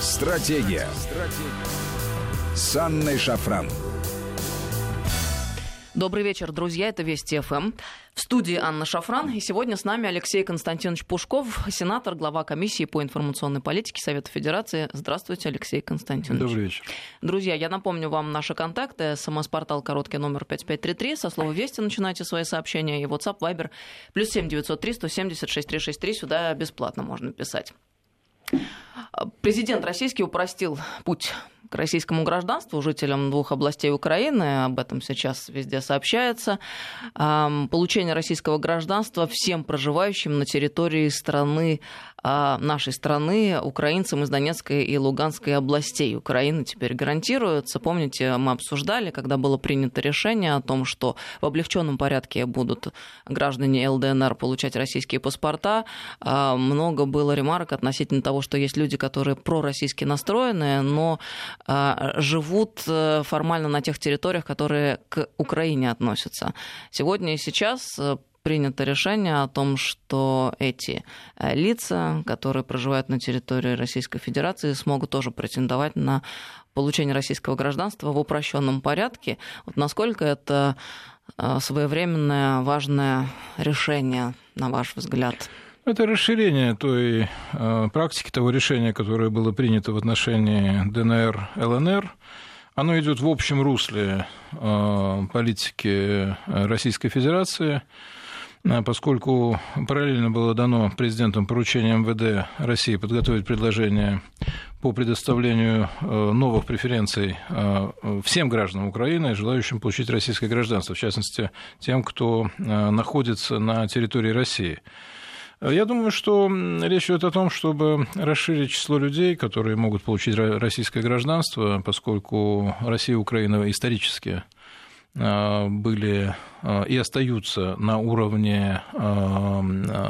Стратегия. Стратегия. С Анной Шафран. Добрый вечер, друзья. Это Вести ФМ. В студии Анна Шафран. И сегодня с нами Алексей Константинович Пушков, сенатор, глава комиссии по информационной политике Совета Федерации. Здравствуйте, Алексей Константинович. Добрый вечер. Друзья, я напомню вам наши контакты. СМС-портал короткий номер 5533. Со слова «Вести» начинайте свои сообщения. И WhatsApp, Viber. Плюс 7 903 176 363. Сюда бесплатно можно писать. Президент российский упростил путь к российскому гражданству жителям двух областей Украины. Об этом сейчас везде сообщается. Получение российского гражданства всем проживающим на территории страны нашей страны украинцам из Донецкой и Луганской областей Украины теперь гарантируется. Помните, мы обсуждали, когда было принято решение о том, что в облегченном порядке будут граждане ЛДНР получать российские паспорта. А, много было ремарок относительно того, что есть люди, которые пророссийски настроены, но а, живут э, формально на тех территориях, которые к Украине относятся. Сегодня и сейчас э, принято решение о том, что эти э, лица, которые проживают на территории Российской Федерации, смогут тоже претендовать на получение российского гражданства в упрощенном порядке. Вот насколько это э, своевременное важное решение, на ваш взгляд? Это расширение той э, практики, того решения, которое было принято в отношении ДНР, ЛНР. Оно идет в общем русле политики Российской Федерации. А поскольку параллельно было дано президентом поручение МВД России подготовить предложение по предоставлению э, новых преференций э, всем гражданам Украины, желающим получить российское гражданство, в частности, тем, кто э, находится на территории России. Я думаю, что речь идет о том, чтобы расширить число людей, которые могут получить российское гражданство, поскольку Россия и Украина исторически Э, были э, и остаются на уровне э,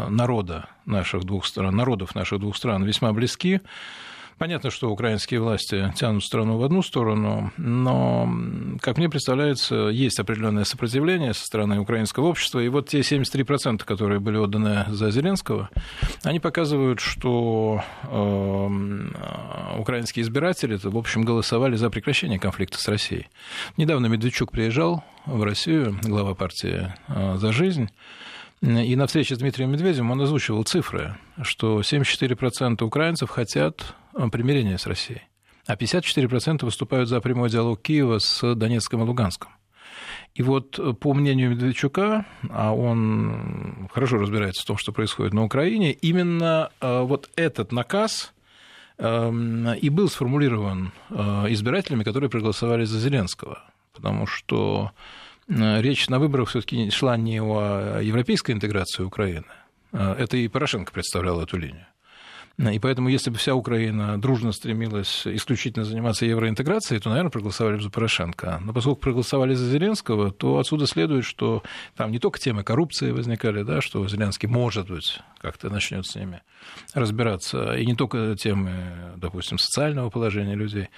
народа наших двух стран, народов наших двух стран весьма близки. Понятно, что украинские власти тянут страну в одну сторону, но, как мне представляется, есть определенное сопротивление со стороны украинского общества. И вот те 73%, которые были отданы за Зеленского, они показывают, что э, украинские избиратели, в общем, голосовали за прекращение конфликта с Россией. Недавно Медведчук приезжал в Россию, глава партии э, «За жизнь», и на встрече с Дмитрием Медведевым он озвучивал цифры, что 74% украинцев хотят примирения с Россией, а 54% выступают за прямой диалог Киева с Донецком и Луганском. И вот э, по мнению Медведчука, а он хорошо разбирается в том, что происходит на Украине, именно э, вот этот наказ эм, и был сформулирован избирателями, которые проголосовали за Зеленского. Потому что Э, речь на выборах все-таки шла не о европейской интеграции Украины. Э, это и Порошенко представлял эту линию. И поэтому, если бы вся Украина дружно стремилась исключительно заниматься евроинтеграцией, то, наверное, проголосовали бы за Порошенко. Но поскольку проголосовали за Зеленского, то отсюда следует, что там не только темы коррупции возникали, да, что Зеленский, может быть, как-то начнет с ними разбираться, и не только темы, допустим, социального положения людей,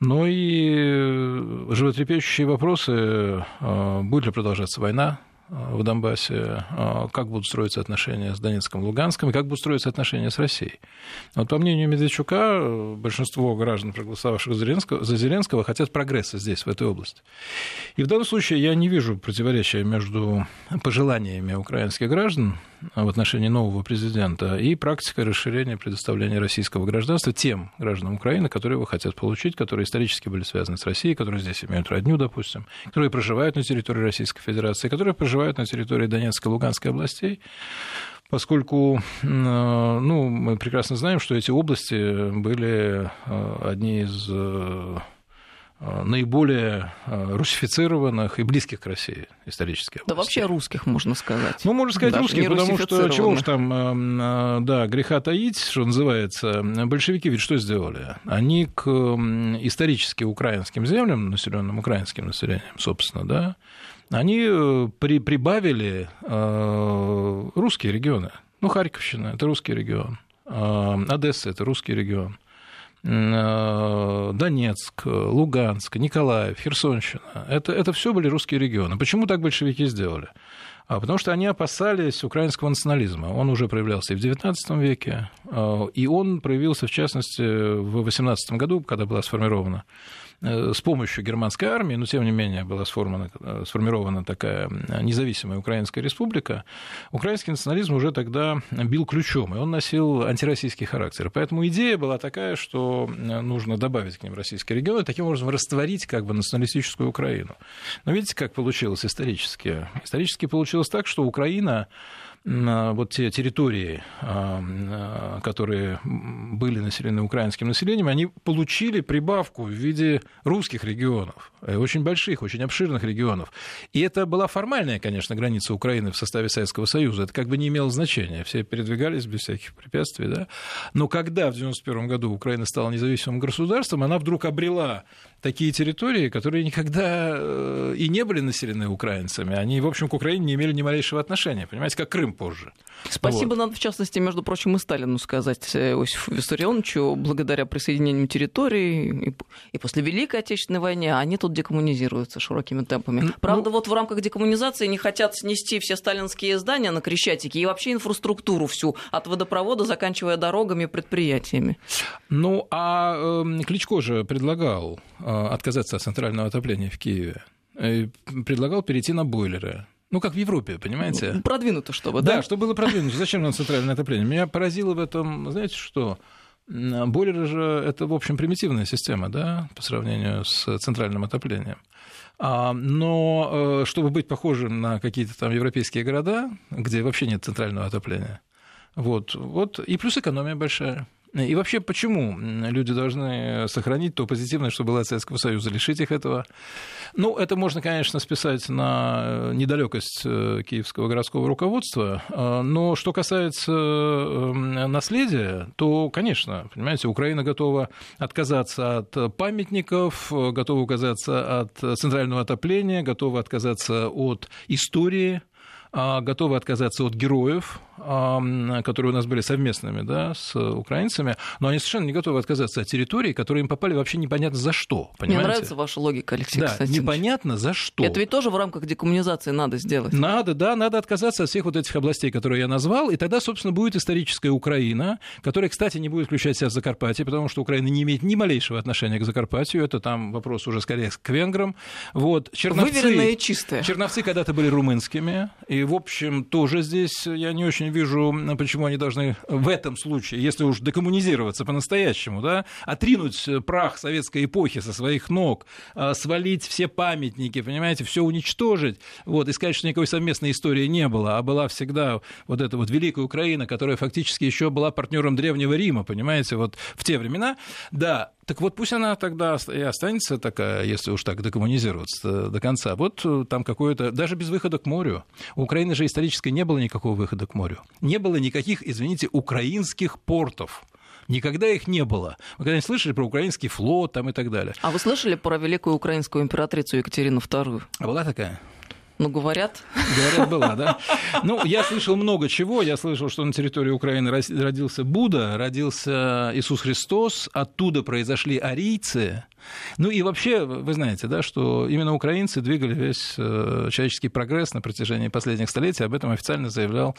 но и животрепещущие вопросы, э, будет ли продолжаться война, Э, в Донбассе, э, как будут строиться отношения с Донецком, Луганском, и как будут строиться отношения с Россией. Вот по мнению Медведчука, большинство граждан, проголосовавших за Зеленского, за Зеленского, хотят прогресса здесь, в этой области. И в данном случае я не вижу противоречия между пожеланиями украинских граждан в отношении нового президента и практикой расширения предоставления российского гражданства тем гражданам Украины, которые его хотят получить, которые исторически были связаны с Россией, которые здесь имеют родню, допустим, которые проживают на территории Российской Федерации, которые проживают на территории Донецкой и Луганской областей, поскольку ну, мы прекрасно знаем, что эти области были э, одни из э, наиболее э, русифицированных и близких к России исторически. Да вообще русских, можно сказать. Ну, можно сказать Даже русских, потому что чего уж там, да, греха таить, что называется. Большевики ведь что сделали? Они к исторически украинским землям, населенным украинским населением, собственно, да, они э, при, прибавили э, русские регионы. Ну, Харьковщина – это русский регион, э, Одесса – это русский регион, э, Донецк, Луганск, Николаев, Херсонщина – это, это все были русские регионы. Почему так большевики сделали? А потому что они опасались украинского национализма. Он уже проявлялся и в XIX веке, и он проявился, в частности, в XVIII году, когда была сформирована Э, с помощью германской армии, но тем не менее была сформирована, э, сформирована такая независимая Украинская республика, украинский национализм уже тогда бил ключом, и он носил антироссийский характер. Поэтому идея была такая, что э, нужно добавить к ним российские регионы, таким образом растворить как бы националистическую Украину. Но видите, как получилось исторически? Исторически получилось так, что Украина вот те территории, а, а, которые были населены украинским населением, они получили прибавку в виде русских регионов, э, очень больших, очень обширных регионов. И это была формальная, конечно, граница Украины в составе Советского Союза. Это как бы не имело значения. Все передвигались без всяких препятствий. Да? Но когда в 1991 году Украина стала независимым государством, она вдруг обрела такие территории, которые никогда э, и не были населены украинцами. Они, в общем, к Украине не имели ни малейшего отношения, понимаете, как Крым позже. Спасибо вот. надо, в частности, между прочим, и Сталину сказать, э, Иосифу Виссарионовичу, благодаря присоединению территории и после Великой Отечественной войны они тут декоммунизируются широкими темпами. Ну, Правда, вот в рамках декоммунизации не хотят снести все сталинские здания на Крещатике и вообще инфраструктуру всю, от водопровода, заканчивая дорогами и предприятиями. Ну, а э, Кличко же предлагал э, отказаться от центрального отопления в Киеве. Э, предлагал перейти на бойлеры. Ну, как в Европе, понимаете? Ну, продвинуто, чтобы, да? Да, чтобы было продвинуто. Зачем нам центральное отопление? Меня поразило в этом, знаете что? Бойлеры же это, в общем, примитивная система, да, по сравнению с центральным отоплением. А, но э, чтобы быть похожим на какие-то там европейские города, где вообще нет центрального отопления, вот, вот, и плюс экономия большая. И вообще, почему люди должны сохранить то позитивное, что было от Советского Союза, лишить их этого? Ну, это можно, конечно, списать на недалекость э, киевского городского руководства, э, но что касается эм, наследия, то, конечно, понимаете, Украина готова отказаться от памятников, готова отказаться от центрального отопления, готова отказаться от истории, готовы отказаться от героев, которые у нас были совместными да, с украинцами, но они совершенно не готовы отказаться от территорий, которые им попали вообще непонятно за что. Понимаете? Мне нравится ваша логика, Алексей Да, непонятно за что. Это ведь тоже в рамках декоммунизации надо сделать. Надо, да, надо отказаться от всех вот этих областей, которые я назвал, и тогда, собственно, будет историческая Украина, которая, кстати, не будет включать себя в Закарпатье, потому что Украина не имеет ни малейшего отношения к Закарпатью, это там вопрос уже скорее к венграм. Вот. Черновцы, Выверенные и чистые. Черновцы когда-то были румынскими, и, в общем, тоже здесь я не очень вижу, почему они должны в этом случае, если уж декоммунизироваться по-настоящему, да, отринуть прах советской эпохи со своих ног, а, свалить все памятники, понимаете, все уничтожить, вот, и сказать, что никакой совместной истории не было, а была всегда вот эта вот великая Украина, которая фактически еще была партнером Древнего Рима, понимаете, вот в те времена, да, так вот пусть она тогда и останется такая, если уж так декоммунизироваться до конца. Вот э, там какое-то, даже без выхода к морю. У Украины же исторически не было никакого выхода к морю. Не было никаких, извините, украинских портов. Никогда их не было. Вы когда-нибудь слышали про украинский флот там и так далее? А вы слышали про великую украинскую императрицу Екатерину II? А была такая? Ну, говорят. Говорят, была, да. Ну, я слышал много чего. Я слышал, что на территории Украины родился Будда, родился Иисус Христос, оттуда произошли арийцы. Ну и вообще, вы знаете, да, что именно украинцы двигали весь э, человеческий прогресс на протяжении последних столетий. Об этом официально заявлял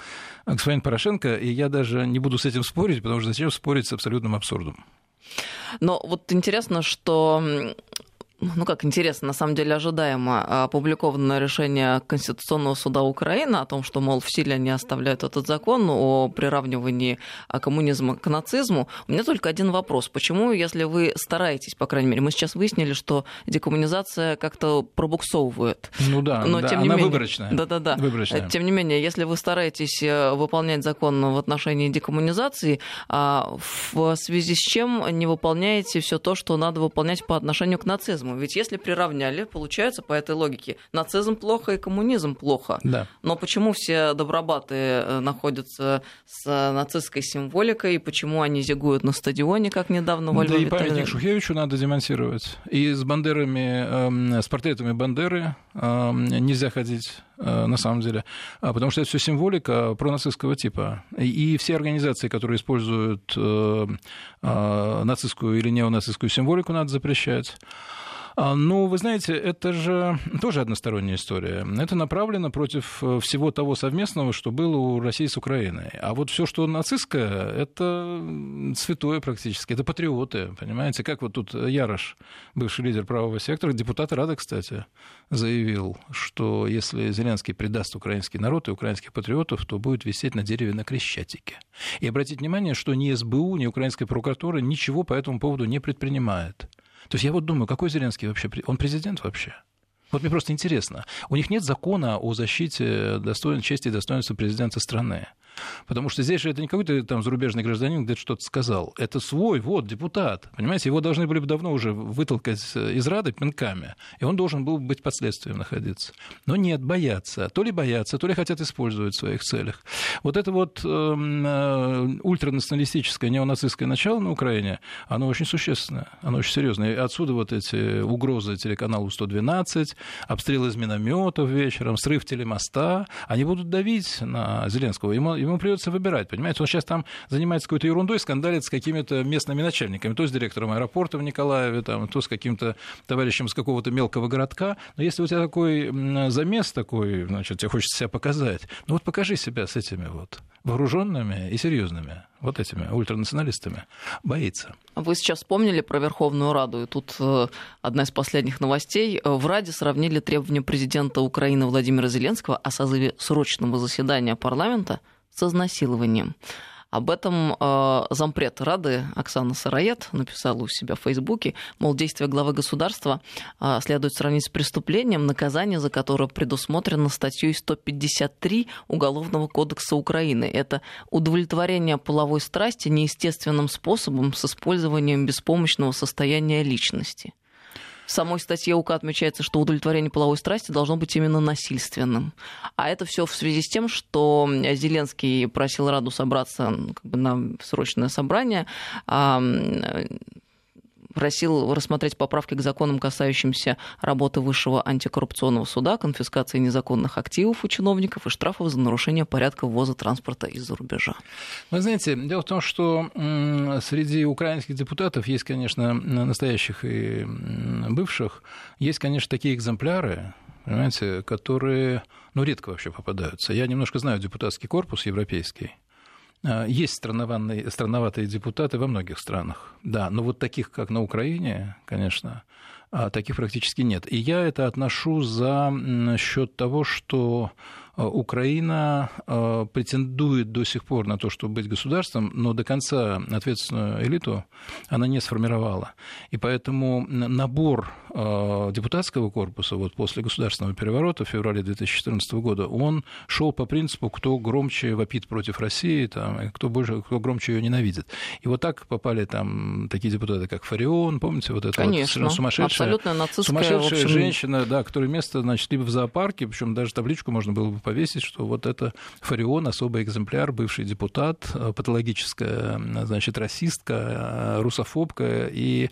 господин Порошенко. И я даже не буду с этим спорить, потому что зачем спорить с абсолютным абсурдом. Но вот интересно, что ну как интересно, на самом деле ожидаемо опубликовано решение Конституционного суда Украины о том, что, мол, в силе они оставляют этот закон о приравнивании коммунизма к нацизму. У меня только один вопрос. Почему, если вы стараетесь, по крайней мере, мы сейчас выяснили, что декоммунизация как-то пробуксовывает. Ну да, но, да тем не она менее, выборочная. Да-да-да. Выборочная. Тем не менее, если вы стараетесь э, выполнять закон в отношении декоммунизации, а в связи с чем не выполняете все то, что надо выполнять по отношению к нацизму? Нацизму. Ведь если приравняли, получается по этой логике, нацизм плохо и коммунизм плохо. Да. Но почему все добробаты э, находятся с нацистской символикой, и почему они зигуют на стадионе, как недавно во Львове? Да и памятник Шухевичу надо демонтировать. И с бандерами, эм, с портретами Бандеры эм, нельзя ходить э, на самом деле, а, потому что это все символика пронацистского типа. И все организации, которые используют э, нацистскую или неонацистскую символику, надо запрещать. А, ну, вы знаете, это же тоже односторонняя история. Это направлено против э, всего того совместного, что было у России с Украиной. А вот все, что нацистское, это святое практически. Это патриоты, понимаете? Как вот тут Ярош, бывший лидер правого сектора, депутат Рада, кстати, заявил, что если Зеленский предаст украинский народ и украинских патриотов, то будет висеть на дереве на Крещатике. И обратите внимание, что ни СБУ, ни украинская прокуратура ничего по этому поводу не предпринимает. То есть я вот думаю, какой Зеленский вообще? Он президент вообще? Вот мне просто интересно. У них нет закона о защите достоин, чести и достоинства президента страны. Потому что здесь же это не какой-то там зарубежный гражданин где-то что-то сказал. Это свой, вот, депутат. Понимаете, его должны были бы давно уже вытолкать из Рады пинками, и он должен был быть под следствием находиться. Но нет, боятся. То ли боятся, то ли хотят использовать в своих целях. Вот это вот эм, э, ультранационалистическое неонацистское начало на Украине, оно очень существенное, оно очень серьезное. И отсюда вот эти угрозы телеканалу 112, обстрелы из минометов вечером, срыв телемоста, они будут давить на Зеленского. Ему, ему придется выбирать, понимаете? Он сейчас там занимается какой-то ерундой, скандалит с какими-то местными начальниками, то с директором аэропорта в Николаеве, там, то с каким-то товарищем с какого-то мелкого городка. Но если у тебя такой замес такой, значит, тебе хочется себя показать, ну вот покажи себя с этими вот вооруженными и серьезными, вот этими ультранационалистами, боится. Вы сейчас вспомнили про Верховную Раду, и тут э, одна из последних новостей. В Раде сравнили требования президента Украины Владимира Зеленского о созыве срочного заседания парламента с изнасилованием. Об этом э, зампред Рады Оксана Сыроед написала у себя в Фейсбуке, мол, действия главы государства э, следует сравнить с преступлением, наказание за которое предусмотрено статьей 153 Уголовного кодекса Украины. Это удовлетворение половой страсти неестественным способом с использованием беспомощного состояния личности. Самой статье УК отмечается, что удовлетворение половой страсти должно быть именно насильственным. А это все в связи с тем, что Зеленский просил Раду собраться как бы, на срочное собрание просил рассмотреть поправки к законам, касающимся работы Высшего антикоррупционного суда, конфискации незаконных активов у чиновников и штрафов за нарушение порядка ввоза транспорта из-за рубежа. Вы знаете, дело в том, что среди украинских депутатов есть, конечно, настоящих и бывших, есть, конечно, такие экземпляры, понимаете, которые ну, редко вообще попадаются. Я немножко знаю депутатский корпус европейский. А, есть странноватые депутаты во многих странах, да, но вот таких, как на Украине, конечно, а, таких практически нет. И я это отношу за счет того, что Украина а, претендует до сих пор на то, чтобы быть государством, но до конца ответственную элиту она не сформировала. И поэтому набор а, депутатского корпуса вот после государственного переворота в феврале 2014 года, он шел по принципу, кто громче вопит против России, там, кто, больше, кто громче ее ненавидит. И вот так попали там такие депутаты, как Фарион, помните, вот это Конечно, вот сумасшедшая, абсолютно нацистская, сумасшедшая общем... женщина, да, которой место, значит, либо в зоопарке, причем даже табличку можно было бы повесить, что вот это Фарион, особый экземпляр, бывший депутат, э, патологическая, значит, расистка, э, русофобка и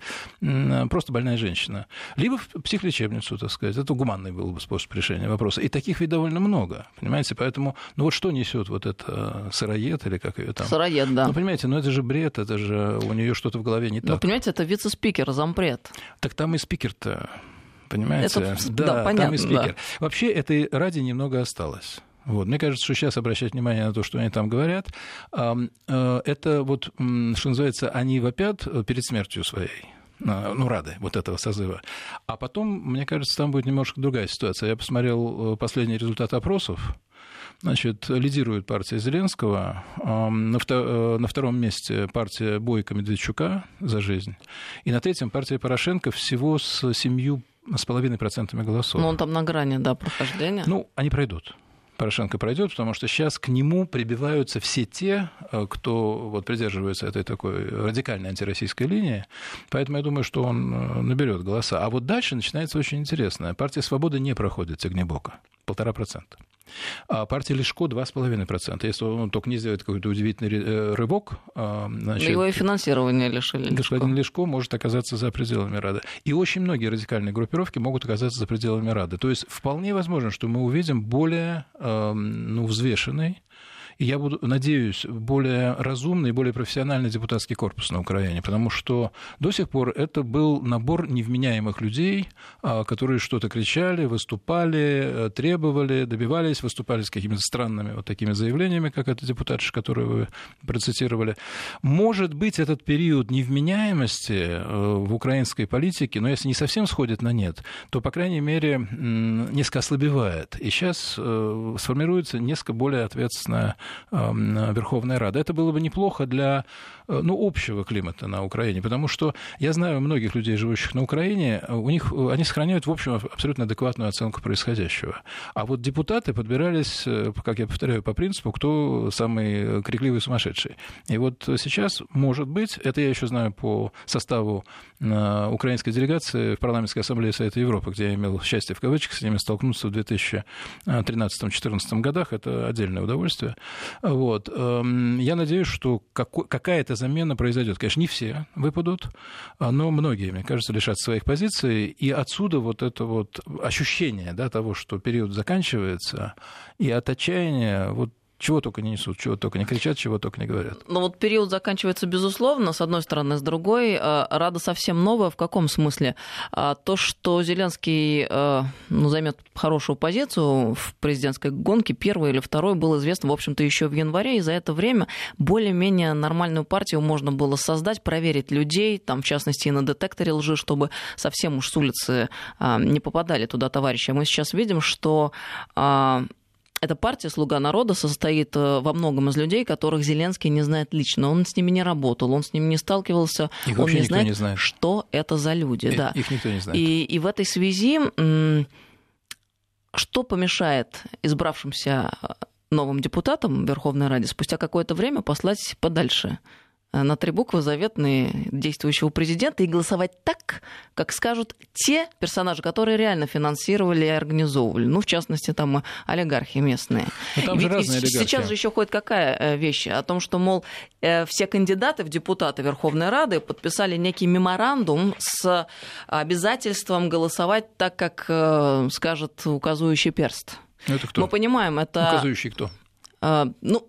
просто больная женщина. Либо в психлечебницу, так сказать. Это гуманный был бы способ решения вопроса. И таких ведь довольно много, понимаете? Поэтому, ну вот что несет вот это сыроед или как ее там? Сыроед, да. Ну, понимаете, ну это же бред, это же у нее что-то в голове не ну, так. Ну, понимаете, это вице-спикер, зампред. Так там и спикер-то понимаете? Это, да, да, понятно. Там и спикер. Да. Вообще этой ради немного осталось. Вот. Мне кажется, что сейчас обращать внимание на то, что они там говорят, э, это вот, что называется, они вопят перед смертью своей ну, рады вот этого созыва. А потом, мне кажется, там будет немножко другая ситуация. Я посмотрел э, последний результат опросов. Значит, лидирует партия Зеленского, э, на втором месте партия Бойко Медведчука «За жизнь», и на третьем партия Порошенко всего с семью с половиной процентами голосов. Ну, он там на грани, да, прохождения. Ну, они пройдут. Порошенко пройдет, потому что сейчас к нему прибиваются все те, э, кто вот придерживается этой такой радикальной антироссийской линии. Поэтому я думаю, что он э, наберет голоса. А вот дальше начинается очень интересное. Партия «Свобода» не проходит Тягнебока. Полтора процента. А партия Лешко 2,5%. Если он только не сделает какой-то удивительный э, рывок... А, значит, Его и финансирование лишили. Господин Лешко может оказаться за пределами Рады. И очень многие радикальные группировки могут оказаться за пределами Рады. То есть вполне возможно, что мы увидим более ну, взвешенный и я буду, надеюсь, более разумный, более профессиональный депутатский корпус на Украине, потому что до сих пор это был набор невменяемых людей, а, которые что-то кричали, выступали, э, требовали, добивались, выступали с какими-то странными вот такими заявлениями, как эта депутатша, которую вы процитировали. Может быть, этот период невменяемости э, в украинской политике, но если не совсем сходит на нет, то, по крайней мере, несколько ослабевает. И сейчас э, сформируется несколько более ответственная Верховная Рада. Это было бы неплохо для ну, общего климата на Украине, потому что я знаю многих людей, живущих на Украине, у них, они сохраняют, в общем, абсолютно адекватную оценку происходящего. А вот депутаты подбирались, э, как я повторяю, по принципу, кто самый крикливый сумасшедший. И вот сейчас, может быть, это я еще знаю по составу э, украинской делегации в парламентской ассамблее Совета Европы, где я имел счастье в кавычках с ними столкнуться в 2013-2014 годах, это отдельное удовольствие. Вот. Эм, я надеюсь, что какая-то замена произойдет. Конечно, не все выпадут, но многие, мне кажется, лишат своих позиций, и отсюда вот это вот ощущение да, того, что период заканчивается, и от отчаяния вот чего только не несут, чего только не кричат, чего только не говорят. Ну вот период заканчивается безусловно, с одной стороны, с другой. Э, Рада совсем новая. В каком смысле? А, то, что Зеленский э, ну, займет хорошую позицию в президентской гонке, первый или второй, было известно, в общем-то, еще в январе, и за это время более-менее нормальную партию можно было создать, проверить людей, там, в частности, и на детекторе лжи, чтобы совсем уж с улицы а, не попадали туда товарищи. Мы сейчас видим, что а, эта партия «Слуга народа» состоит э, во многом из людей, которых Зеленский не знает лично. Он с ними не работал, он с ними не сталкивался, Их он не знает, не знает, что это за люди. Их, да. их никто не знает. И, и в этой связи что помешает избравшимся э, новым депутатам Верховной Раде спустя какое-то время послать подальше на три буквы заветные действующего президента и голосовать так, как скажут те персонажи, которые реально финансировали и организовывали. Ну, в частности, там олигархи местные. Но там же Ведь разные олигархи. Сейчас же еще ходит какая э, вещь? О том, что, мол, э, все кандидаты в депутаты Верховной Рады подписали некий меморандум с обязательством голосовать так, как скажет указующий перст. Ну, это кто? Мы понимаем, это... Указующий кто? Ну,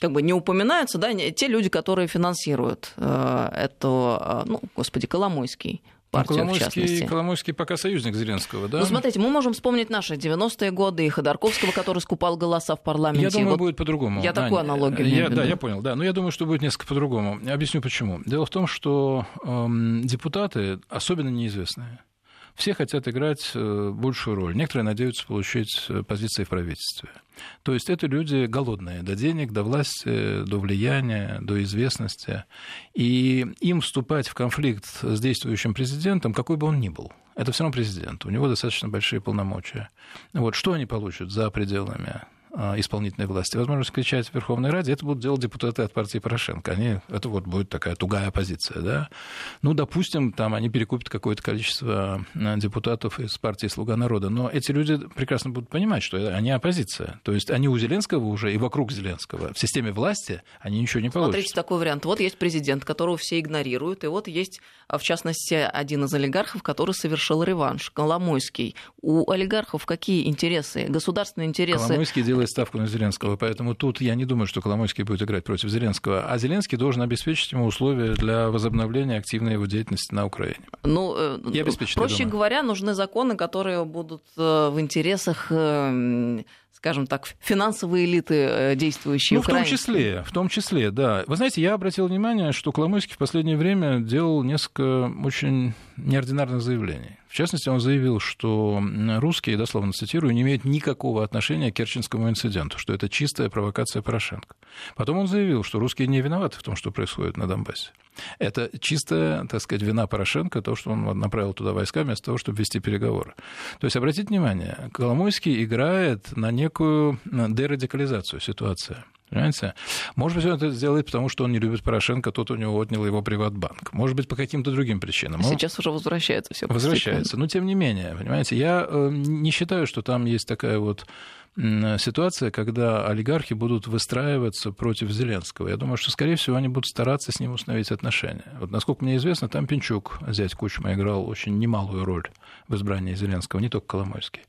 как бы не упоминаются, да, те люди, которые финансируют э, эту, э, ну, господи, Коломойский, партию, ну, Коломойский, в частности. Коломойский пока союзник Зеленского, да? Ну, смотрите, мы можем вспомнить наши 90-е годы и Ходорковского, который скупал голоса в парламенте. Я думаю, вот будет по-другому. Я такую аналогию я, Да, я понял, да. Но я думаю, что будет несколько по-другому. Я объясню, почему. Дело в том, что эм, депутаты особенно неизвестные. Все хотят играть э, большую роль. Некоторые надеются получить э, позиции в правительстве. То есть это люди голодные до денег, до власти, до влияния, до известности. И им вступать в конфликт с действующим президентом, какой бы он ни был, это все равно президент. У него достаточно большие полномочия. Вот что они получат за пределами исполнительной власти возможность кричать в Верховной Раде, это будут делать депутаты от партии Порошенко. Они, это вот будет такая тугая оппозиция. Да? Ну, допустим, там они перекупят какое-то количество а, депутатов из партии «Слуга народа». Но эти люди прекрасно будут понимать, что они оппозиция. То есть они у Зеленского уже и вокруг Зеленского. В системе власти они ничего не получат. Смотрите, такой вариант. Вот есть президент, которого все игнорируют, и вот есть, а, в частности, один из олигархов, который совершил реванш, Коломойский. У олигархов какие интересы? Государственные интересы? Коломойский делает ставку на Зеленского, поэтому тут я не думаю, что Коломойский будет играть против Зеленского, а Зеленский должен обеспечить ему условия для возобновления активной его деятельности на Украине. Ну, э, обеспечить, проще говоря, нужны законы, которые будут э, в интересах э, скажем так, финансовые элиты действующие ну, в том числе, в том числе, да. Вы знаете, я обратил внимание, что Коломойский в последнее время делал несколько очень неординарных заявлений. Частности, он заявил, что русские, дословно цитирую, не имеют никакого отношения к Керченскому инциденту, что это чистая провокация Порошенко. Потом он заявил, что русские не виноваты в том, что происходит на Донбассе. Это чистая, так сказать, вина Порошенко, то, что он направил туда войска вместо того, чтобы вести переговоры. То есть, обратите внимание, Коломойский играет на некую дерадикализацию ситуации. Понимаете? Может быть, он это сделает, потому что он не любит Порошенко, тот у него отнял его приватбанк. Может быть, по каким-то другим причинам. Сейчас уже возвращается все. Возвращается. Но тем не менее, понимаете, я э, не считаю, что там есть такая вот ситуация, когда олигархи будут выстраиваться против Зеленского. Я думаю, что, скорее всего, они будут стараться с ним установить отношения. Вот, насколько мне известно, там Пинчук, зять Кучма, играл очень немалую роль в избрании Зеленского, не только Коломойский.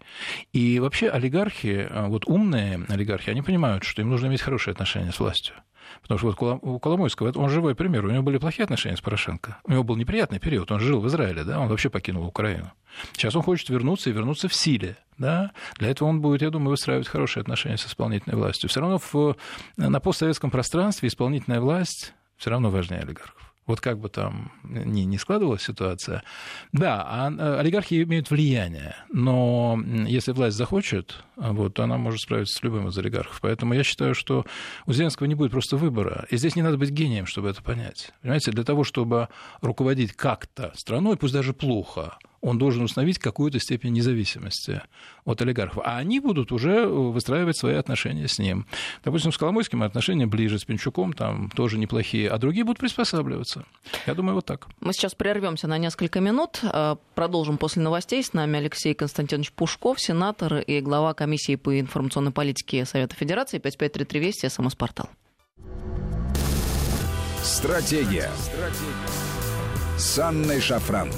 И вообще олигархи, а, вот умные олигархи, они понимают, что им нужно иметь хорошие отношения с властью. Потому что вот у Коломойского, он живой пример, у него были плохие отношения с Порошенко. У него был неприятный период, он жил в Израиле, да, он вообще покинул Украину. Сейчас он хочет вернуться и вернуться в силе. Да? Для этого он будет, я думаю, выстраивать хорошие отношения с исполнительной властью. Все равно в, на постсоветском пространстве исполнительная власть все равно важнее олигархов вот как бы там ни, ни складывалась ситуация. Да, а олигархи имеют влияние, но если власть захочет, вот, она может справиться с любым из олигархов. Поэтому я считаю, что у Зеленского не будет просто выбора. И здесь не надо быть гением, чтобы это понять. Понимаете, для того, чтобы руководить как-то страной, пусть даже плохо, он должен установить какую-то степень независимости от олигархов. А они будут уже выстраивать свои отношения с ним. Допустим, с Коломойским отношения ближе, с Пинчуком там тоже неплохие, а другие будут приспосабливаться. Я думаю, вот так. Мы сейчас прервемся на несколько минут. Э, продолжим после новостей. С нами Алексей Константинович Пушков, сенатор и глава комиссии по информационной политике Совета Федерации 5533 Вести, СМС-портал. Стратегия. Стратегия. С Анной Шафран.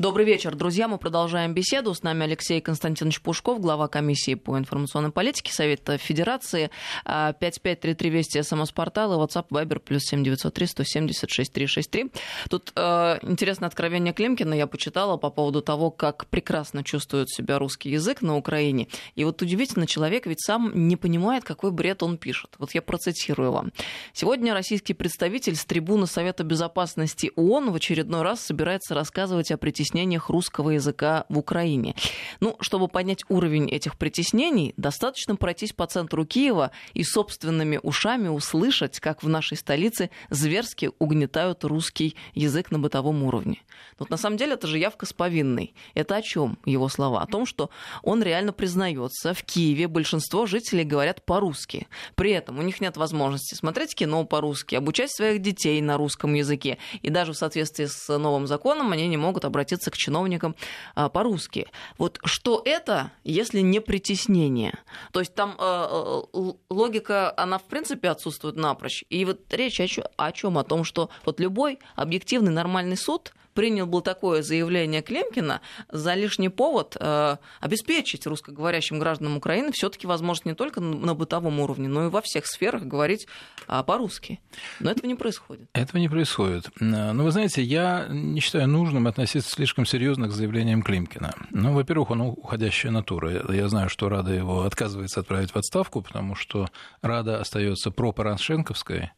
Добрый вечер, друзья. Мы продолжаем беседу. С нами Алексей Константинович Пушков, глава комиссии по информационной политике Совета Федерации. 5533 а, Вести, СМС-портал и WhatsApp Viber плюс 7903 176 363. Тут э, интересное откровение Климкина я почитала по поводу того, как прекрасно чувствует себя русский язык на Украине. И вот удивительно, человек ведь сам не понимает, какой бред он пишет. Вот я процитирую вам. Сегодня российский представитель с трибуны Совета Безопасности ООН в очередной раз собирается рассказывать о притеснении притеснениях русского языка в Украине. Ну, чтобы понять уровень этих притеснений, достаточно пройтись по центру Киева и собственными ушами услышать, как в нашей столице зверски угнетают русский язык на бытовом уровне. Вот на самом деле это же явка с повинной. Это о чем его слова? О том, что он реально признается, в Киеве большинство жителей говорят по-русски. При этом у них нет возможности смотреть кино по-русски, обучать своих детей на русском языке. И даже в соответствии с новым законом они не могут обратиться обратиться к чиновникам а, по-русски. Вот что это, если не притеснение? То есть там а, логика, она в принципе отсутствует напрочь. И вот речь о чем? О том, что вот любой объективный нормальный суд принял бы такое заявление Клемкина за лишний повод э, обеспечить русскоговорящим гражданам Украины все-таки возможность не только на бытовом уровне, но и во всех сферах говорить э, по-русски. Но этого не происходит. Этого не происходит. Ну, вы знаете, я не считаю нужным относиться слишком серьезно к заявлениям Климкина. Ну, во-первых, он уходящая натура. Я знаю, что Рада его отказывается отправить в отставку, потому что Рада остается пропорошенковской,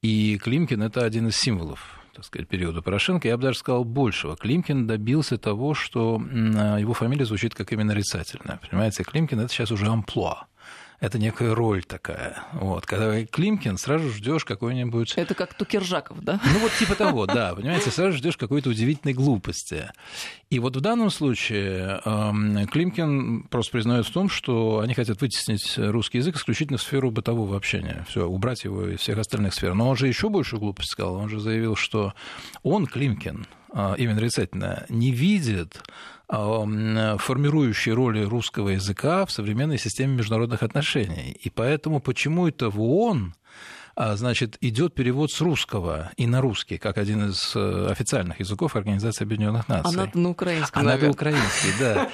и Климкин – это один из символов так сказать, периода Порошенко. Я бы даже сказал большего. Климкин добился того, что его фамилия звучит как именно нарицательная. Понимаете, Климкин – это сейчас уже амплуа это некая роль такая. Вот. Когда Климкин, сразу ждешь какой-нибудь... Это как Тукержаков, да? Ну, вот типа того, да. Понимаете, сразу ждешь какой-то удивительной глупости. И вот в данном случае э, Климкин просто признает в том, что они хотят вытеснить русский язык исключительно в сферу бытового общения. Все, убрать его из всех остальных сфер. Но он же еще большую глупость сказал. Он же заявил, что он, Климкин, э, именно нарицательно, не видит формирующей роли русского языка в современной системе международных отношений. И поэтому почему это в ООН а, значит, идет перевод с русского и на русский, как один из э, официальных языков Организации Объединенных Наций. Она на украинском. Она на украинский, да.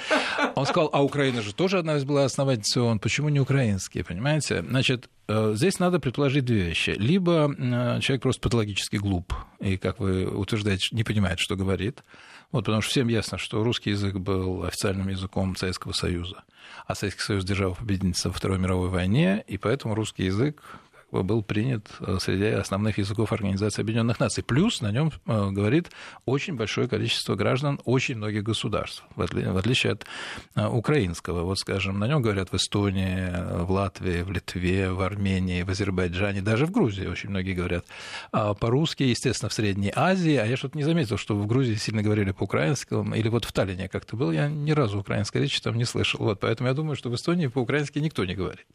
Он сказал, а Украина же тоже одна из была основательницей ООН, почему не украинский, понимаете? Значит, э, здесь надо предположить две вещи. Либо э, человек просто патологически глуп, и, как вы утверждаете, не понимает, что говорит, вот, потому что всем ясно, что русский язык был официальным языком Советского Союза, а Советский Союз держава победительница во Второй мировой войне, и поэтому русский язык был принят э, среди основных языков Организации Объединенных Наций. Плюс на нем э, говорит очень большое количество граждан очень многих государств, в отличие от э, украинского. Вот, скажем, на нем говорят в Эстонии, в Латвии, в Литве, в Армении, в Азербайджане, даже в Грузии очень многие говорят а по-русски, естественно, в Средней Азии. А я что-то не заметил, что в Грузии сильно говорили по-украински, или вот в Таллине как-то был, я ни разу украинской речи там не слышал. Вот, поэтому я думаю, что в Эстонии по-украински никто не говорит.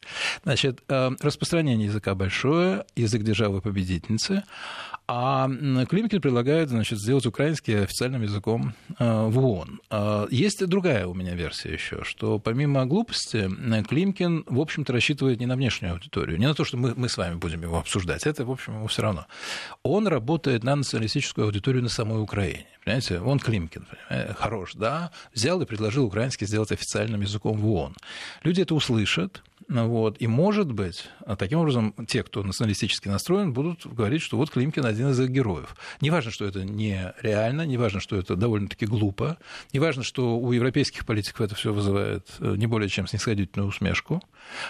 Значит, распространение языка большое, язык державы победительницы. А Климкин предлагает значит, сделать украинский официальным языком э, в ООН. А, есть другая у меня версия еще, что помимо глупости, Климкин, в общем-то, рассчитывает не на внешнюю аудиторию, не на то, что мы, мы с вами будем его обсуждать, это, в общем, ему все равно. Он работает на националистическую аудиторию на самой Украине. Понимаете, он Климкин, хорош, да, взял и предложил украинский сделать официальным языком в ООН. Люди это услышат, вот. И, может быть, таким образом, те, кто националистически настроен, будут говорить, что вот Климкин один из их героев. Неважно, что это не реально, неважно, что это довольно-таки глупо, неважно, что у европейских политиков это все вызывает э, не более чем снисходительную усмешку,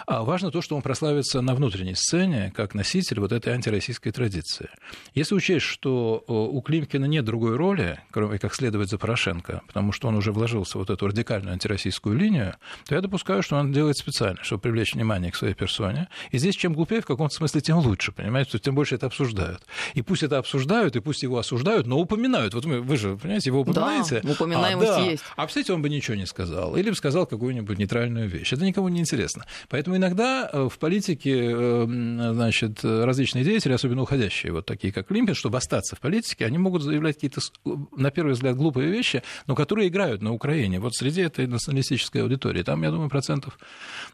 а важно то, что он прославится на внутренней сцене как носитель вот этой антироссийской традиции. Если учесть, что э, у Климкина нет другой роли, кроме как следовать за Порошенко, потому что он уже вложился в вот эту радикальную антироссийскую линию, то я допускаю, что он делает специально, чтобы привлечь внимание к своей персоне. И здесь чем глупее в каком-то смысле, тем лучше, понимаете, тем больше это обсуждают. И пусть это обсуждают, и пусть его осуждают, но упоминают. Вот вы, вы же, понимаете, его упоминаете. Да, упоминаемость а, да. есть. А, кстати, он бы ничего не сказал. Или бы сказал какую-нибудь нейтральную вещь. Это никому не интересно. Поэтому иногда э, в политике э, значит, различные деятели, особенно уходящие, вот такие как Лимпин, чтобы остаться в политике, они могут заявлять какие-то, на первый взгляд, глупые вещи, но которые играют на Украине. Вот среди этой националистической аудитории. Там, я думаю, процентов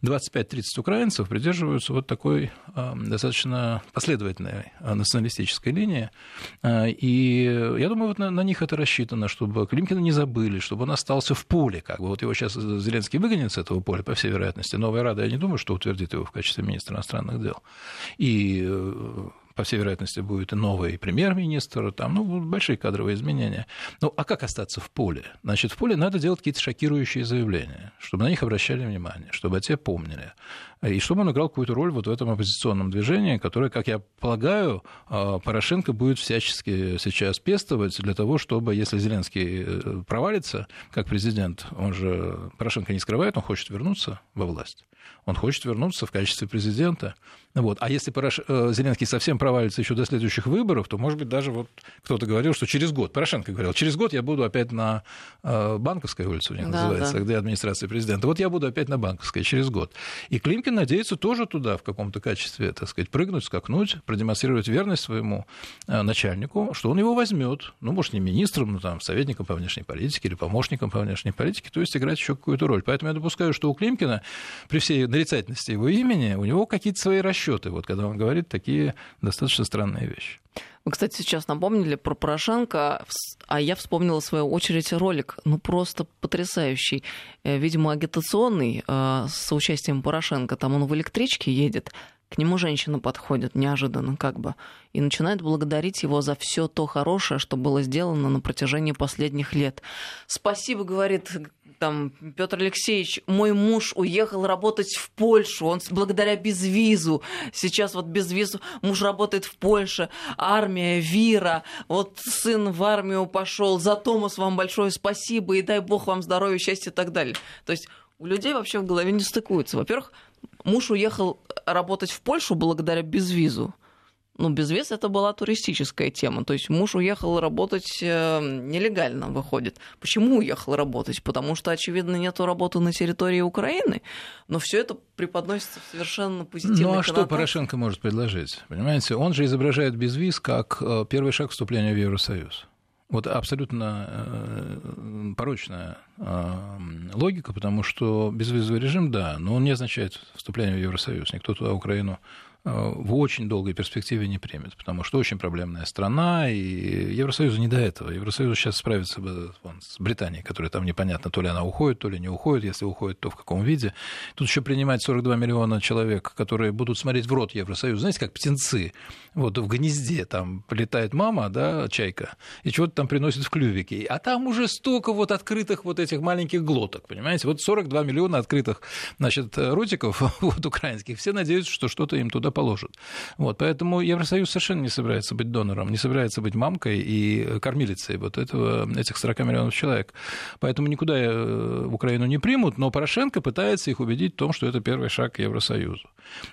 25-30 украинцев придерживаются вот такой достаточно последовательной националистической линии. А, и я думаю, вот на, на них это рассчитано, чтобы Климкина не забыли, чтобы он остался в поле. Как бы. Вот его сейчас Зеленский выгонит с этого поля, по всей вероятности. Новая Рада, я не думаю, что утвердит его в качестве министра иностранных дел. И э, по всей вероятности, будет и новый премьер-министр, там, ну, большие кадровые изменения. Ну, а как остаться в поле? Значит, в поле надо делать какие-то шокирующие заявления, чтобы на них обращали внимание, чтобы о те помнили. И чтобы он играл какую-то роль вот в этом оппозиционном движении, которое, как я полагаю, а, Порошенко будет всячески сейчас пестовать для того, чтобы, если Зеленский э, провалится как президент, он же, Порошенко не скрывает, он хочет вернуться во власть. Он хочет вернуться в качестве президента. Вот. А если Порош... Э, Зеленский совсем провалится еще до следующих выборов, то, может быть, даже вот кто-то говорил, что через год, Порошенко говорил, через год я буду опять на э, Банковской улице, у них да, называется, да. где администрация президента. Вот я буду опять на Банковской через год. И Климкин надеется тоже туда в каком-то качестве, так сказать, прыгнуть, скакнуть, продемонстрировать верность своему э, начальнику, что он его возьмет, ну, может, не министром, но там советником по внешней политике или помощником по внешней политике, то есть играть еще какую-то роль. Поэтому я допускаю, что у Климкина при всей нарицательности его имени у него какие-то свои расчеты, вот когда он говорит такие достаточно странные вещи. Вы, кстати, сейчас напомнили про Порошенко, а я вспомнила в свою очередь ролик, ну просто потрясающий, э, видимо, агитационный, э, с участием Порошенко. Там он в электричке едет, к нему женщина подходит неожиданно как бы и начинает благодарить его за все то хорошее, что было сделано на протяжении последних лет. Спасибо, говорит там, Петр Алексеевич, мой муж уехал работать в Польшу, он благодаря безвизу, сейчас вот без визу муж работает в Польше, армия, Вира, вот сын в армию пошел, за Томас вам большое спасибо, и дай бог вам здоровья, счастья и так далее. То есть у людей вообще в голове не стыкуется. Во-первых, муж уехал работать в Польшу благодаря безвизу ну, безвес это была туристическая тема. То есть муж уехал работать э, нелегально, выходит. Почему уехал работать? Потому что, очевидно, нет работы на территории Украины. Но все это преподносится в совершенно позитивной Ну, а что Порошенко может предложить? Понимаете, он же изображает безвиз как э, первый шаг вступления в Евросоюз. Вот абсолютно э, порочная логика, потому что безвизовый режим, да, но он не означает вступление в Евросоюз. Никто туда Украину в очень долгой перспективе не примет, потому что очень проблемная страна, и Евросоюзу не до этого. Евросоюз сейчас справится вон, с Британией, которая там непонятно, то ли она уходит, то ли не уходит, если уходит, то в каком виде. Тут еще принимать 42 миллиона человек, которые будут смотреть в рот Евросоюза, знаете, как птенцы. Вот в гнезде там полетает мама, да, чайка, и чего-то там приносит в клювике. А там уже столько вот открытых вот этих маленьких глоток, понимаете? Вот 42 миллиона открытых, значит, ротиков вот украинских. Все надеются, что что-то им туда положат. Вот, поэтому Евросоюз совершенно не собирается быть донором, не собирается быть мамкой и кормилицей вот этого, этих 40 миллионов человек. Поэтому никуда э, Украину не примут, но Порошенко пытается их убедить в том, что это первый шаг к Евросоюзу.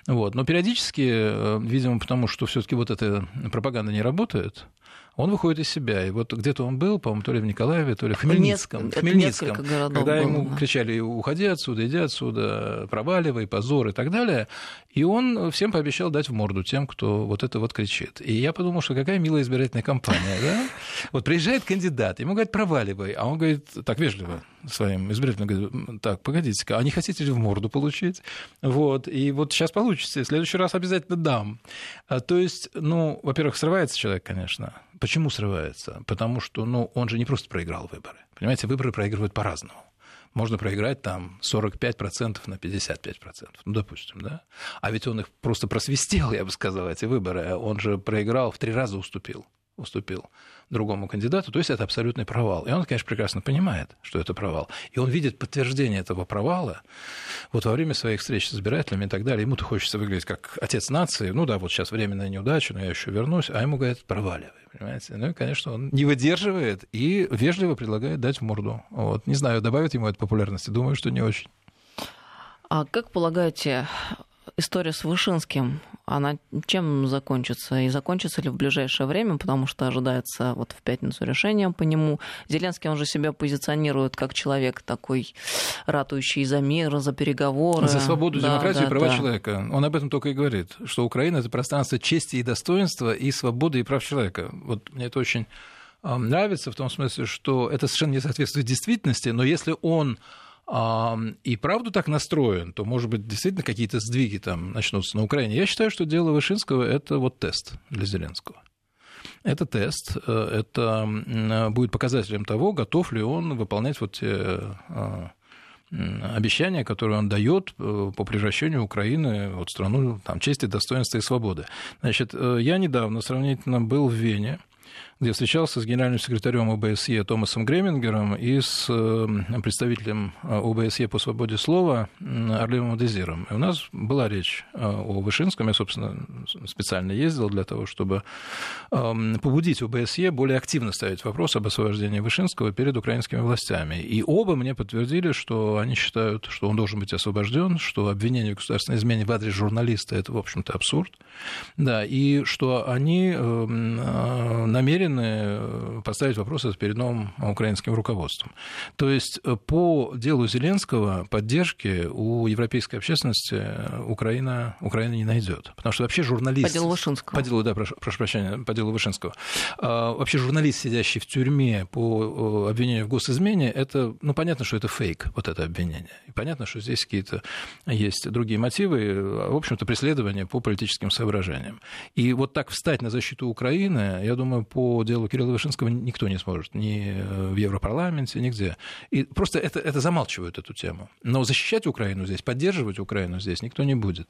Вот. Но периодически, э, видимо, потому что все таки вот эта пропаганда не работает, он выходит из себя. И вот где-то он был, по-моему, то ли в Николаеве, то ли в Хмельницком. Нет, в Хмельницком когда ему да. кричали «Уходи отсюда, иди отсюда, проваливай, позор» и так далее. И он всем пообещал дать в морду тем, кто вот это вот кричит. И я подумал, что какая милая избирательная кампания, да? Вот приезжает кандидат, ему говорят «проваливай», а он говорит так вежливо своим избирателям, говорит, так, погодите-ка, а не хотите ли в морду получить? Вот, и вот сейчас получится, в следующий раз обязательно дам. А, то есть, ну, во-первых, срывается человек, конечно, Почему срывается? Потому что ну, он же не просто проиграл выборы. Понимаете, выборы проигрывают по-разному. Можно проиграть там 45% на 55%, ну, допустим, да? А ведь он их просто просвистел, я бы сказал, эти выборы. Он же проиграл, в три раза уступил уступил другому кандидату, то есть это абсолютный провал. И он, конечно, прекрасно понимает, что это провал. И он видит подтверждение этого провала вот во время своих встреч с избирателями и так далее. Ему-то хочется выглядеть как отец нации. Ну да, вот сейчас временная неудача, но я еще вернусь. А ему говорят, проваливай, понимаете? Ну и, конечно, он не выдерживает и вежливо предлагает дать в морду. Вот. Не знаю, добавит ему это популярности. Думаю, что не очень. А как полагаете, история с Вышинским, она чем закончится? И закончится ли в ближайшее время? Потому что ожидается вот в пятницу решение по нему. Зеленский, он же себя позиционирует как человек такой ратующий за мир, за переговоры. За свободу, да, демократию да, и права да. человека. Он об этом только и говорит, что Украина — это пространство чести и достоинства и свободы и прав человека. Вот мне это очень нравится в том смысле, что это совершенно не соответствует действительности, но если он и правду так настроен, то, может быть, действительно какие-то сдвиги там начнутся на Украине. Я считаю, что дело Вышинского – это вот тест для Зеленского. Это тест, э, это будет показателем того, готов ли он выполнять вот те а, обещания, которые он дает э, по превращению Украины в страну там, чести, достоинства и свободы. Значит, э, я недавно сравнительно был в Вене, где встречался с генеральным секретарем ОБСЕ Томасом Гремингером и с э, представителем э, ОБСЕ по свободе слова Орлемом Дезиром. И у нас была речь э, о Вышинском. Я, собственно, специально ездил для того, чтобы эм, побудить ОБСЕ более активно ставить вопрос об освобождении Вышинского перед украинскими властями. И оба мне подтвердили, что они считают, что он должен быть освобожден, что обвинение в государственной измене в адрес журналиста – это, в общем-то, абсурд. Да, и что они эм, намерены э, поставить вопрос перед новым украинским руководством. То есть э, по делу Зеленского поддержки у европейской общественности э, Украина, Украина не найдет. Потому что вообще журналист... По делу Вышинского. По делу, да, прошу, прошу прощения, по делу Вышинского. А, вообще журналист, сидящий в тюрьме по обвинению в госизмене, это, ну, понятно, что это фейк, вот это обвинение. И понятно, что здесь какие-то есть другие мотивы, в общем-то, преследование по политическим соображениям. И вот так встать на защиту Украины, я думаю, по делу Кирилла Вышинского никто не сможет, ни в Европарламенте, нигде. И просто это, это замалчивают эту тему. Но защищать Украину здесь, поддерживать Украину здесь никто не будет.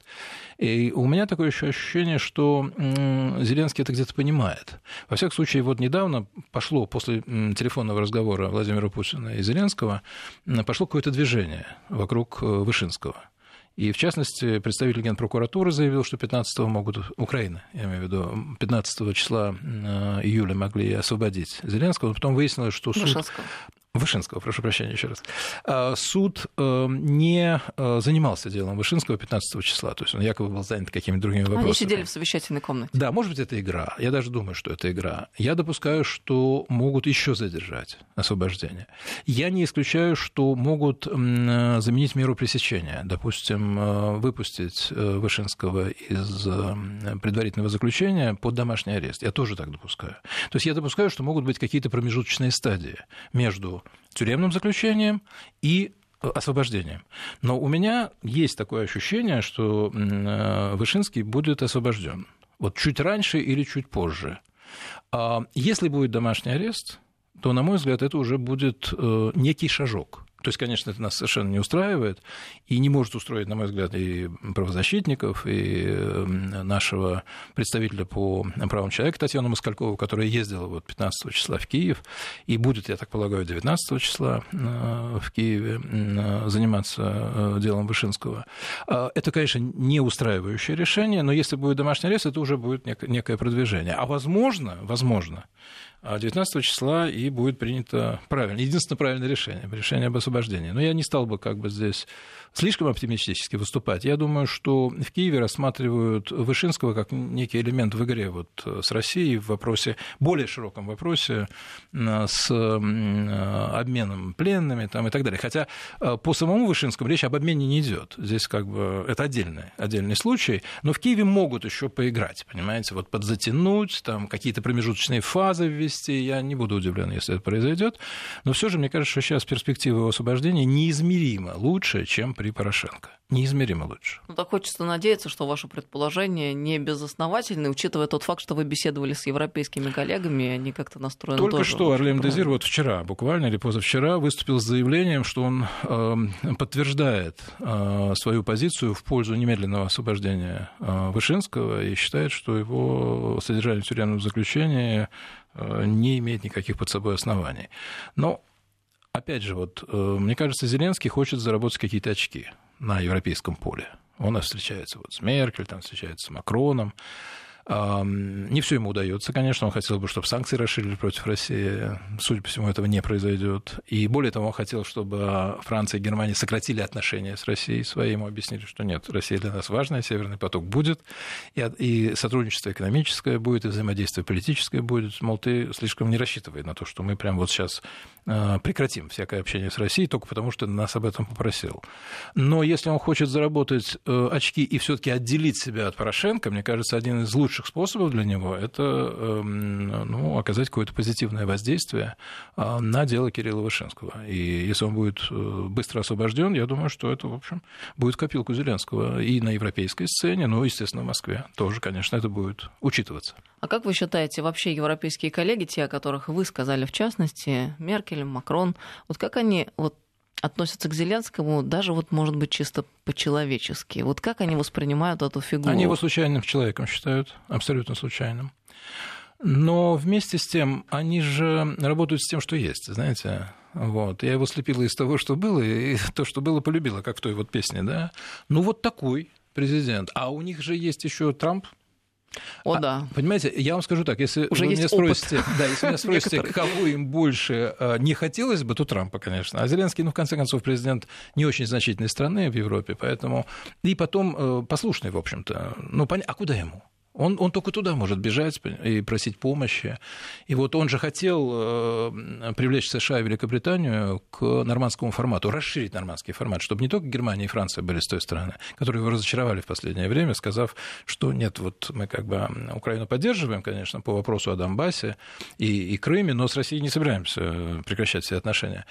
И у меня такое еще ощущение, что Зеленский это где-то понимает. Во всяком случае, вот недавно пошло, после телефонного разговора Владимира Путина и Зеленского, пошло какое-то движение вокруг э, Вышинского. И, в частности, представитель Генпрокуратуры заявил, что 15 могут, Украина, я имею в виду, 15 числа э, июля могли освободить Зеленского, но потом выяснилось, что суд... Вышинского. Прошу прощения еще раз. А, суд э, не э, занимался делом Вышинского 15 числа, то есть он якобы был занят какими-то другими вопросами. Они сидели в совещательной комнате. Да, может быть, это игра. Я даже думаю, что это игра. Я допускаю, что могут еще задержать освобождение. Я не исключаю, что могут заменить меру пресечения. Допустим, э, выпустить Вышинского из предварительного заключения под домашний арест. Я тоже так допускаю. То есть я допускаю, что могут быть какие-то промежуточные стадии между тюремным заключением и э, освобождением. Но у меня есть такое ощущение, что э, Вышинский будет освобожден. Вот чуть раньше или чуть позже. А если будет домашний арест, то, на мой взгляд, это уже будет э, некий шажок. То есть, конечно, это нас совершенно не устраивает и не может устроить, на мой взгляд, и правозащитников, и нашего представителя по правам человека Татьяну Москалькову, которая ездила вот 15 числа в Киев и будет, я так полагаю, 19 числа э, в Киеве заниматься э, делом Вышинского. А, это, конечно, не устраивающее решение, но если будет домашний арест, это уже будет некое продвижение. А возможно, возможно, А 19 числа и будет принято правильно, единственное правильное решение, решение об освобождении. Но я не стал бы как бы здесь слишком оптимистически выступать. Я думаю, что в Киеве рассматривают Вышинского как некий элемент в игре вот с Россией в вопросе, более широком вопросе с обменом пленными там, и так далее. Хотя э, по самому Вышинскому речь об обмене не идет. Здесь как бы это отдельный, отдельный случай. Но в Киеве могут еще поиграть, понимаете, вот подзатянуть, там какие-то промежуточные фазы ввести. Я не буду удивлен, если это произойдет. Но все же, мне кажется, что сейчас перспектива его освобождения неизмеримо лучше, чем при Порошенко. Неизмеримо лучше. Ну, так хочется надеяться, что ваше предположение не безосновательно, учитывая тот факт, что вы беседовали с европейскими коллегами, и они как-то настроены Только тоже что Арлем Дезир вот вчера, буквально, или позавчера, выступил с заявлением, что он э, подтверждает э, свою позицию в пользу немедленного освобождения э, Вышинского и считает, что его содержание в тюремном заключении э, не имеет никаких под собой оснований. Но опять же, вот, э, мне кажется, Зеленский хочет заработать какие-то очки на европейском поле. Он встречается вот с Меркель, там встречается с Макроном. Не все ему удается, конечно. Он хотел бы, чтобы санкции расширили против России. Судя по всему, этого не произойдет. И более того, он хотел, чтобы Франция и Германия сократили отношения с Россией свои. Ему объяснили, что нет, Россия для нас важная, Северный поток будет, и, и сотрудничество экономическое будет, и взаимодействие политическое будет. Мол, ты слишком не рассчитывай на то, что мы прямо вот сейчас а, прекратим всякое общение с Россией только потому, что нас об этом попросил. Но если он хочет заработать э, очки и все-таки отделить себя от Порошенко, мне кажется, один из лучших способов для него это эм, ну, оказать какое-то позитивное воздействие а, на дело Кирилла Вышинского. И если он будет э, быстро освобожден, я думаю, что это, в общем, будет копилку Зеленского и на европейской сцене, ну, естественно, в Москве тоже, конечно, это будет учитываться. А как вы считаете, вообще европейские коллеги, те, о которых вы сказали в частности, Меркель, Макрон, вот как они вот относятся к Зеленскому, даже вот, может быть, чисто по-человечески. Вот как они воспринимают эту фигуру? Они его случайным человеком считают, абсолютно случайным. Но вместе с тем, они же работают с тем, что есть, знаете. Вот. Я его слепила из того, что было, и то, что было, полюбила, как в той вот песне, да. Ну, вот такой президент. А у них же есть еще Трамп, о, а, да. Понимаете, я вам скажу так, если Уже вы меня спросите, опыт. да, если меня спросите, кого им больше а, не хотелось бы, то Трампа, конечно. А Зеленский, ну, в конце концов, президент не очень значительной страны в Европе, поэтому... И потом э, послушный, в общем-то. Ну, пон... а куда ему? Он, он только туда может бежать и просить помощи. И вот он же хотел э, привлечь США и Великобританию к нормандскому формату, расширить нормандский формат, чтобы не только Германия и Франция были с той стороны, которые его разочаровали в последнее время, сказав, что нет, вот мы как бы Украину поддерживаем, конечно, по вопросу о Донбассе и, и Крыме, но с Россией не собираемся прекращать все отношения.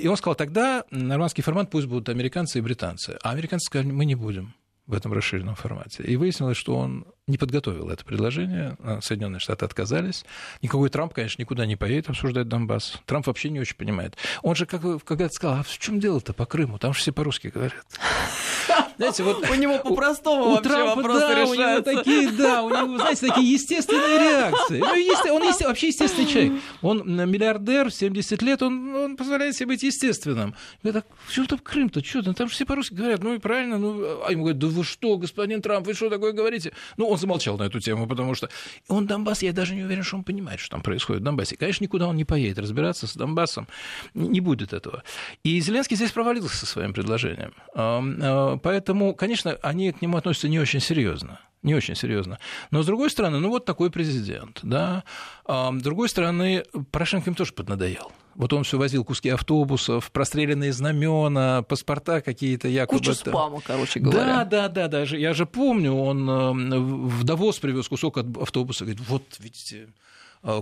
И он сказал, тогда нормандский формат пусть будут американцы и британцы. А американцы сказали, мы не будем в этом расширенном формате. И выяснилось, что он не подготовил это предложение, а Соединенные Штаты отказались. Никакой Трамп, конечно, никуда не поедет обсуждать Донбасс. Трамп вообще не очень понимает. Он же как, когда-то сказал, а в чем дело-то по Крыму? Там же все по-русски говорят. Знаете, вот у него по-простому вообще Трампа, вопрос да, решается. у него такие, да, у него, знаете, такие естественные реакции. Ну, есте, он есте, вообще естественный человек. Он миллиардер, 70 лет, он, он позволяет себе быть естественным. Я так, что там Крым-то, что там, там же все по-русски говорят, ну и правильно, ну, а ему говорят, да вы что, господин Трамп, вы что такое говорите? Ну, он замолчал на эту тему, потому что он Донбасс, я даже не уверен, что он понимает, что там происходит в Донбассе. Конечно, никуда он не поедет разбираться с Донбассом, не будет этого. И Зеленский здесь провалился со своим предложением. А, поэтому Поэтому, конечно, они к нему относятся не очень серьезно не очень серьезно. Но с другой стороны, ну вот такой президент, да. А с другой стороны, Порошенко им тоже поднадоел. Вот он все возил куски автобусов, простреленные знамена, паспорта какие-то якобы. Куча спама, короче говоря. Да, да, да, даже я же помню, он э, в Давос привез кусок автобуса, говорит, вот видите,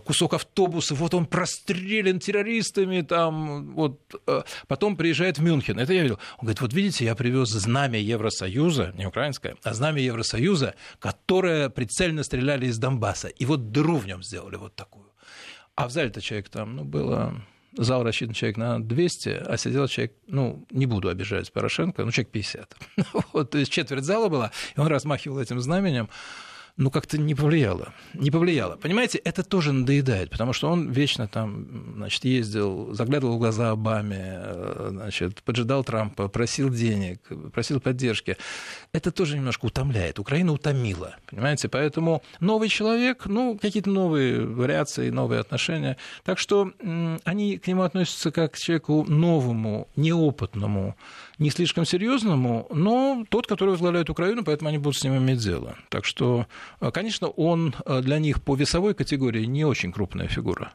кусок автобуса, вот он прострелен террористами, там, вот, э, потом приезжает в Мюнхен, это я видел. Он говорит, вот видите, я привез знамя Евросоюза, не украинское, а знамя Евросоюза, которое прицельно стреляли из Донбасса, и вот дыру в нем сделали вот такую. А в зале-то человек там, ну, было зал рассчитан человек на 200, а сидел человек, ну, не буду обижать Порошенко, ну, человек 50. вот, то есть четверть зала была, и он размахивал этим знаменем. Ну, как-то не повлияло. Не повлияло. Понимаете, это тоже надоедает, потому что он вечно там, значит, ездил, заглядывал в глаза Обаме, э, значит, поджидал Трампа, просил денег, просил поддержки. Это тоже немножко утомляет. Украина утомила, понимаете? Поэтому новый человек, ну, какие-то новые вариации, новые отношения. Так что они к нему относятся как к человеку новому, неопытному, не слишком серьезному, но тот, который возглавляет Украину, поэтому они будут с ним иметь дело. Так что, конечно, он э, для них по весовой категории не очень крупная фигура.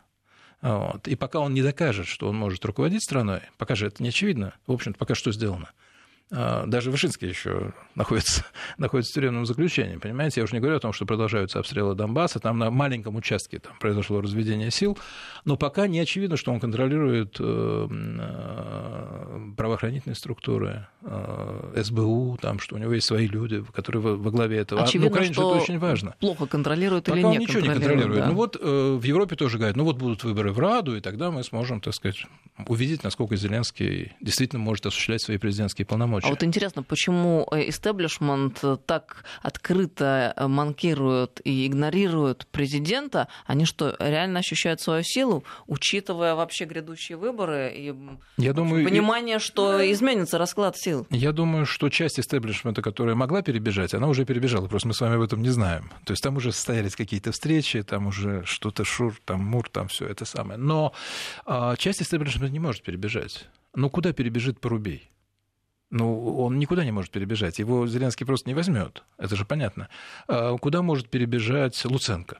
Вот. И пока он не докажет, что он может руководить страной, пока же это не очевидно, в общем-то, пока что сделано – даже Вышинский еще находится, находится в тюремном заключении, понимаете? Я уже не говорю о том, что продолжаются обстрелы Донбасса, там на маленьком участке там произошло разведение сил, но пока не очевидно, что он контролирует э, э, правоохранительные структуры, э, СБУ, там, что у него есть свои люди, которые во, главе этого. Очевидно, а, ну, Украине что это очень важно. плохо контролирует пока или он не ничего не контролирует. Да. Ну вот в Европе тоже говорят, ну вот будут выборы в Раду, и тогда мы сможем, так сказать, увидеть, насколько Зеленский действительно может осуществлять свои президентские полномочия полномочия. А вот интересно, почему истеблишмент так открыто манкирует и игнорирует президента? Они что, реально ощущают свою силу, учитывая вообще грядущие выборы и Я думаю, понимание, что изменится расклад сил? Я думаю, что часть истеблишмента, которая могла перебежать, она уже перебежала, просто мы с вами об этом не знаем. То есть там уже состоялись какие-то встречи, там уже что-то шур, там мур, там все это самое. Но а, часть истеблишмента не может перебежать. Ну, куда перебежит Порубей? Ну, он никуда не может перебежать. Его Зеленский просто не возьмет. Это же понятно. А куда может перебежать Луценко?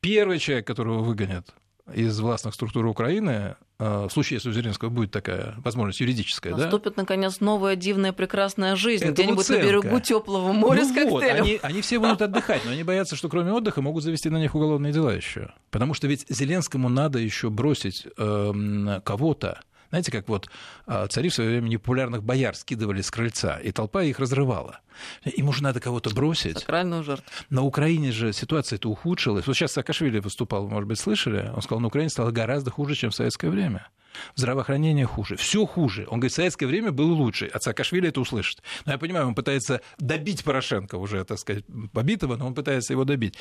Первый человек, которого выгонят из властных структур Украины, а, в случае, если у Зеленского будет такая возможность юридическая, Наступит, да? наконец, новая дивная прекрасная жизнь Это где-нибудь Луценко. на берегу теплого моря ну с коктейлем. Вот, они, они все будут отдыхать, но они боятся, что кроме отдыха могут завести на них уголовные дела еще. Потому что ведь Зеленскому надо еще бросить э, кого-то, знаете, как вот а, цари в свое время непопулярных бояр скидывали с крыльца, и толпа их разрывала. Им уже надо кого-то бросить. Сакральную жертву. На Украине же ситуация-то ухудшилась. Вот сейчас Саакашвили выступал, может быть, слышали? Он сказал, на Украине стало гораздо хуже, чем в советское время здравоохранение хуже, все хуже. Он говорит, в советское время было лучше. От Саакашвили это услышит. Но я понимаю, он пытается добить Порошенко уже, так сказать, побитого, но он пытается его добить.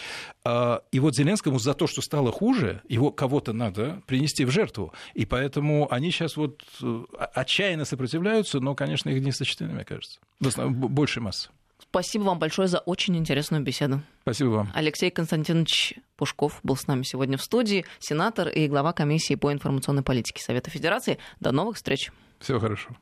А, и вот Зеленскому за то, что стало хуже, его кого-то надо принести в жертву. И поэтому они сейчас вот э, отчаянно сопротивляются, но, конечно, их не сочтены, мне кажется. Больше массы. Спасибо вам большое за очень интересную беседу. Спасибо вам. Алексей Константинович Пушков был с нами сегодня в студии, сенатор и глава комиссии по информационной политике Совета Федерации. До новых встреч. Всего хорошего.